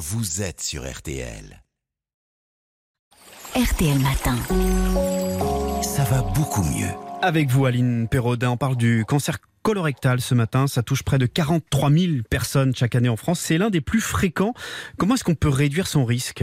vous êtes sur RTL. RTL Matin. Ça va beaucoup mieux. Avec vous, Aline Perraudin, on parle du cancer colorectal ce matin. Ça touche près de 43 000 personnes chaque année en France. C'est l'un des plus fréquents. Comment est-ce qu'on peut réduire son risque?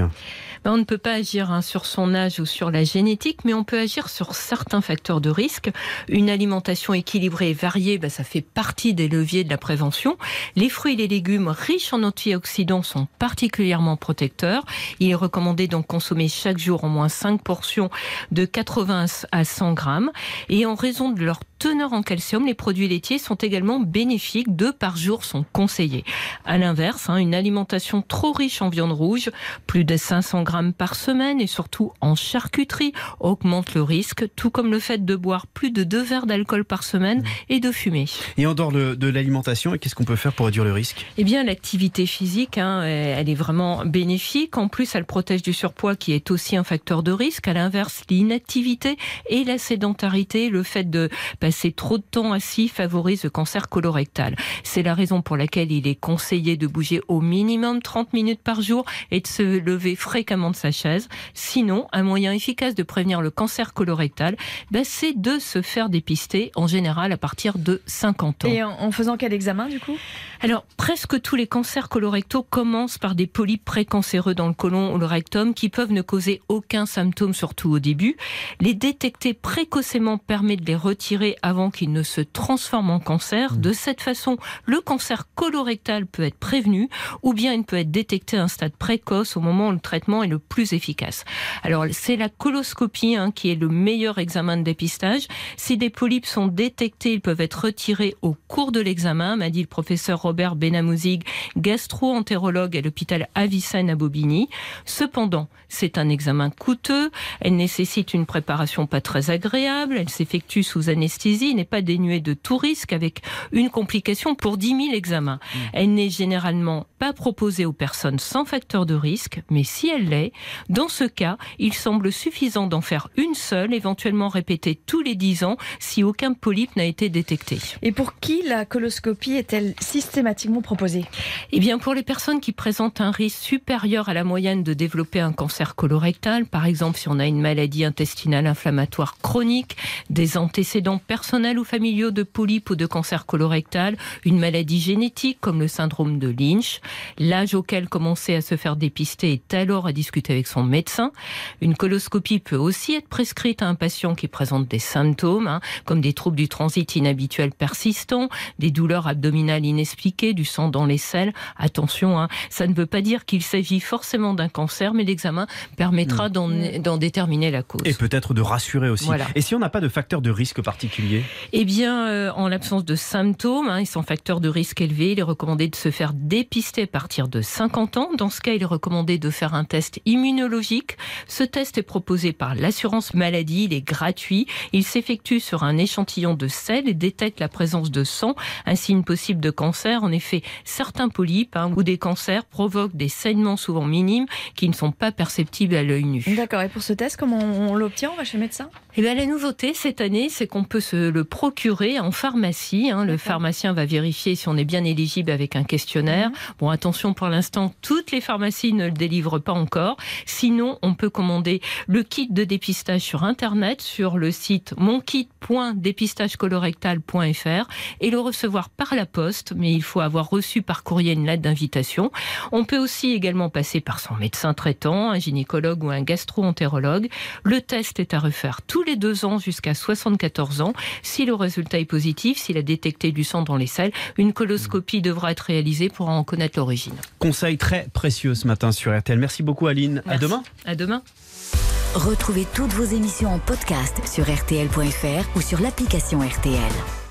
Ben, On ne peut pas agir hein, sur son âge ou sur la génétique, mais on peut agir sur certains facteurs de risque. Une alimentation équilibrée et variée, ben, ça fait partie des leviers de la prévention. Les fruits et les légumes riches en antioxydants sont particulièrement protecteurs. Il est recommandé donc consommer chaque jour au moins 5 portions de 80 à 100 grammes. Et en raison de leur teneur en calcium, les produits laitiers sont également bénéfiques. Deux par jour sont conseillés. À l'inverse, hein, une alimentation trop riche en viande rouge, plus de 500 grammes par semaine et surtout en charcuterie, augmente le risque, tout comme le fait de boire plus de deux verres d'alcool par semaine mmh. et de fumer. Et en dehors de, l'alimentation, qu'est-ce qu'on peut faire pour réduire le risque? Eh bien, l'activité physique, hein, elle est vraiment bénéfique. En plus, elle protège du surpoids qui est aussi un facteur de risque. À l'inverse, l'inactivité et la sédentarité, le fait de passer trop de temps assis favorise le cancer colorectal. C'est la raison pour laquelle il est conseillé de bouger au minimum 30 minutes par jour et de se lever fréquemment de sa chaise. Sinon, un moyen efficace de prévenir le cancer colorectal, ben, c'est de se faire dépister en général à partir de 50 ans. Et en faisant quel examen du coup? Alors, presque tous les cancers colorectaux commencent par des polypes précancéreux dans le côlon ou le rectum qui peuvent ne causer aucun symptôme, surtout au début. Les détecter précocement permet de les retirer avant qu'il ne se transforme en cancer. De cette façon, le cancer colorectal peut être prévenu ou bien il peut être détecté à un stade précoce au moment où le traitement est le plus efficace. Alors, c'est la coloscopie hein, qui est le meilleur examen de dépistage. Si des polypes sont détectés, ils peuvent être retirés au cours de l'examen, m'a dit le professeur Robert Benamouzig, gastro-entérologue à l'hôpital Avicenne à Bobigny. Cependant, c'est un examen coûteux, elle nécessite une préparation pas très agréable, elle s'effectue sous anesthésie n'est pas dénuée de tout risque avec une complication pour 10 000 examens. Mmh. Elle n'est généralement pas proposée aux personnes sans facteur de risque, mais si elle l'est, dans ce cas, il semble suffisant d'en faire une seule, éventuellement répétée tous les 10 ans si aucun polype n'a été détecté. Et pour qui la coloscopie est-elle systématiquement proposée? Eh bien, pour les personnes qui présentent un risque supérieur à la moyenne de développer un cancer colorectal, par exemple si on a une maladie intestinale inflammatoire chronique, des antécédents personnels ou familiaux de polypes ou de cancer colorectal, une maladie génétique comme le syndrome de Lynch. L'âge auquel commencer à se faire dépister est alors à discuter avec son médecin. Une coloscopie peut aussi être prescrite à un patient qui présente des symptômes, hein, comme des troubles du transit inhabituels persistants, des douleurs abdominales inexpliquées, du sang dans les selles. Attention, hein, ça ne veut pas dire qu'il s'agit forcément d'un cancer, mais l'examen permettra mmh. d'en déterminer la cause. Et peut-être de rassurer aussi. Et si on n'a pas de facteur de risque particulier eh bien, euh, en l'absence de symptômes hein, et sans facteur de risque élevé, il est recommandé de se faire dépister à partir de 50 ans. Dans ce cas, il est recommandé de faire un test immunologique. Ce test est proposé par l'assurance maladie, il est gratuit. Il s'effectue sur un échantillon de sel et détecte la présence de sang, un signe possible de cancer. En effet, certains polypes hein, ou des cancers provoquent des saignements souvent minimes qui ne sont pas perceptibles à l'œil nu. D'accord. Et pour ce test, comment on l'obtient? On va chez le médecin? Eh bien, la nouveauté cette année, c'est qu'on peut se le procurer en pharmacie. Hein. Le pharmacien va vérifier si on est bien éligible avec un questionnaire. Mhm. Bon, attention, pour l'instant, toutes les pharmacies ne le délivrent pas encore. Sinon, on peut commander le kit de dépistage sur Internet, sur le site monkit.dépistagecolorectal.fr et le recevoir par la poste, mais il faut avoir reçu par courrier une lettre d'invitation. On peut aussi également passer par son médecin traitant, un gynécologue ou un gastro-entérologue. Le test est à refaire tous les deux ans jusqu'à 74 ans. Si le résultat est positif, s'il a détecté du sang dans les selles, une coloscopie devra être réalisée pour en connaître l'origine. Conseil très précieux ce matin sur RTL. Merci beaucoup Aline. À demain. À demain. Retrouvez toutes vos émissions en podcast sur rtl.fr ou sur l'application RTL.